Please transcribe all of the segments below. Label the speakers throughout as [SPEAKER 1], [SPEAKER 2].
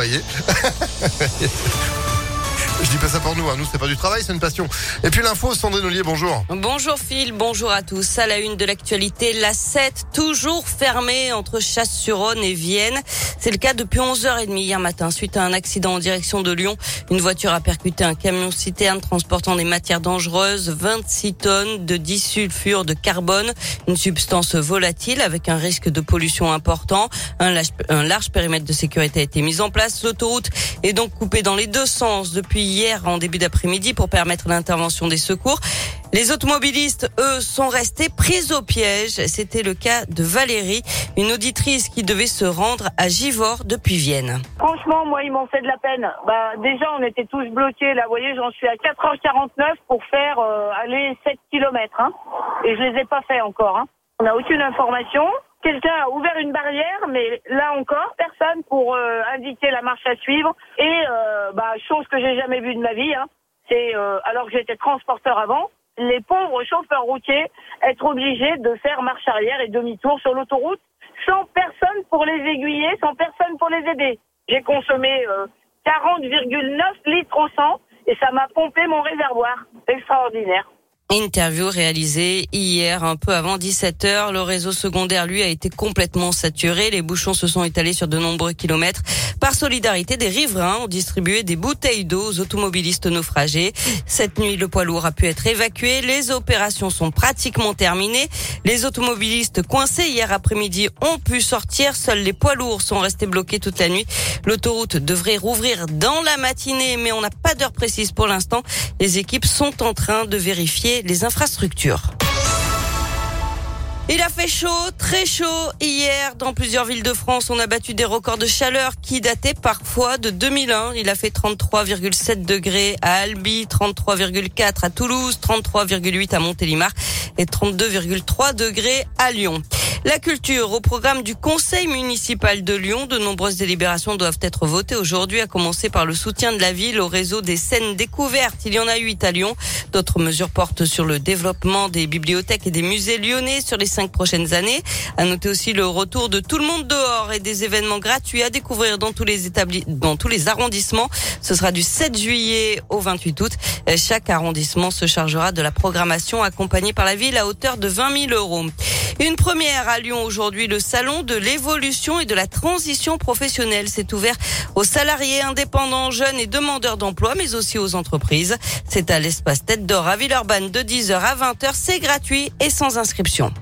[SPEAKER 1] travailler. Je dis pas ça pour nous, hein. nous c'est pas du travail, c'est une passion. Et puis l'info, Sandrine Ollier, bonjour.
[SPEAKER 2] Bonjour Phil, bonjour à tous. À la une de l'actualité, la 7 toujours fermée entre Chasse-sur-Rhône et Vienne. C'est le cas depuis 11h30 hier matin suite à un accident en direction de Lyon. Une voiture a percuté un camion citerne transportant des matières dangereuses, 26 tonnes de disulfure de carbone, une substance volatile avec un risque de pollution important. Un large, un large périmètre de sécurité a été mis en place. L'autoroute est donc coupée dans les deux sens depuis hier en début d'après-midi pour permettre l'intervention des secours. Les automobilistes, eux, sont restés pris au piège. C'était le cas de Valérie, une auditrice qui devait se rendre à Givors depuis Vienne.
[SPEAKER 3] Franchement, moi, ils m'ont fait de la peine. Bah, déjà, on était tous bloqués. Là, vous voyez, j'en suis à 4h49 pour faire euh, aller 7 km. Hein, et je les ai pas fait encore. Hein. On n'a aucune information. Quelqu'un a ouvert une barrière, mais là encore, personne pour euh, indiquer la marche à suivre. Et euh, bah, chose que j'ai jamais vue de ma vie, hein, c'est euh, alors que j'étais transporteur avant, les pauvres chauffeurs routiers être obligés de faire marche arrière et demi-tour sur l'autoroute sans personne pour les aiguiller, sans personne pour les aider. J'ai consommé 40,9 litres au 100 et ça m'a pompé mon réservoir. Extraordinaire.
[SPEAKER 2] Interview réalisée hier un peu avant 17h. Le réseau secondaire, lui, a été complètement saturé. Les bouchons se sont étalés sur de nombreux kilomètres. Par solidarité, des riverains ont distribué des bouteilles d'eau aux automobilistes naufragés. Cette nuit, le poids lourd a pu être évacué. Les opérations sont pratiquement terminées. Les automobilistes coincés hier après-midi ont pu sortir. Seuls les poids lourds sont restés bloqués toute la nuit. L'autoroute devrait rouvrir dans la matinée, mais on n'a pas d'heure précise pour l'instant. Les équipes sont en train de vérifier les infrastructures. Il a fait chaud, très chaud hier dans plusieurs villes de France. On a battu des records de chaleur qui dataient parfois de 2001. Il a fait 33,7 degrés à Albi, 33,4 à Toulouse, 33,8 à Montélimar et 32,3 degrés à Lyon. La culture au programme du Conseil municipal de Lyon. De nombreuses délibérations doivent être votées aujourd'hui, à commencer par le soutien de la ville au réseau des scènes découvertes. Il y en a huit à Lyon. D'autres mesures portent sur le développement des bibliothèques et des musées lyonnais sur les cinq prochaines années. À noter aussi le retour de tout le monde dehors et des événements gratuits à découvrir dans tous les établis, dans tous les arrondissements. Ce sera du 7 juillet au 28 août. Chaque arrondissement se chargera de la programmation accompagnée par la ville à hauteur de 20 000 euros. Une première à Lyon aujourd'hui, le salon de l'évolution et de la transition professionnelle s'est ouvert aux salariés indépendants, jeunes et demandeurs d'emploi, mais aussi aux entreprises. C'est à l'espace Tête d'Or à Villeurbanne de 10h à 20h. C'est gratuit et sans inscription.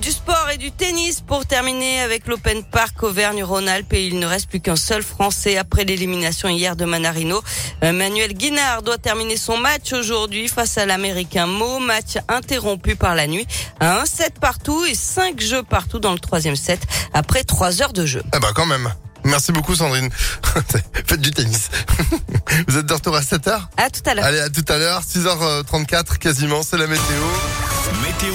[SPEAKER 2] Du sport et du tennis pour terminer avec l'Open Park Auvergne-Rhône-Alpes et il ne reste plus qu'un seul Français après l'élimination hier de Manarino. Euh, Manuel Guinard doit terminer son match aujourd'hui face à l'Américain Mo, match interrompu par la nuit à un set partout et cinq jeux partout dans le troisième set après trois heures de jeu.
[SPEAKER 1] Ah bah quand même. Merci beaucoup Sandrine. Faites du tennis. Vous êtes de retour à 7h
[SPEAKER 2] À tout à l'heure.
[SPEAKER 1] Allez, à tout à l'heure. 6h34 quasiment, c'est la météo.
[SPEAKER 4] Météo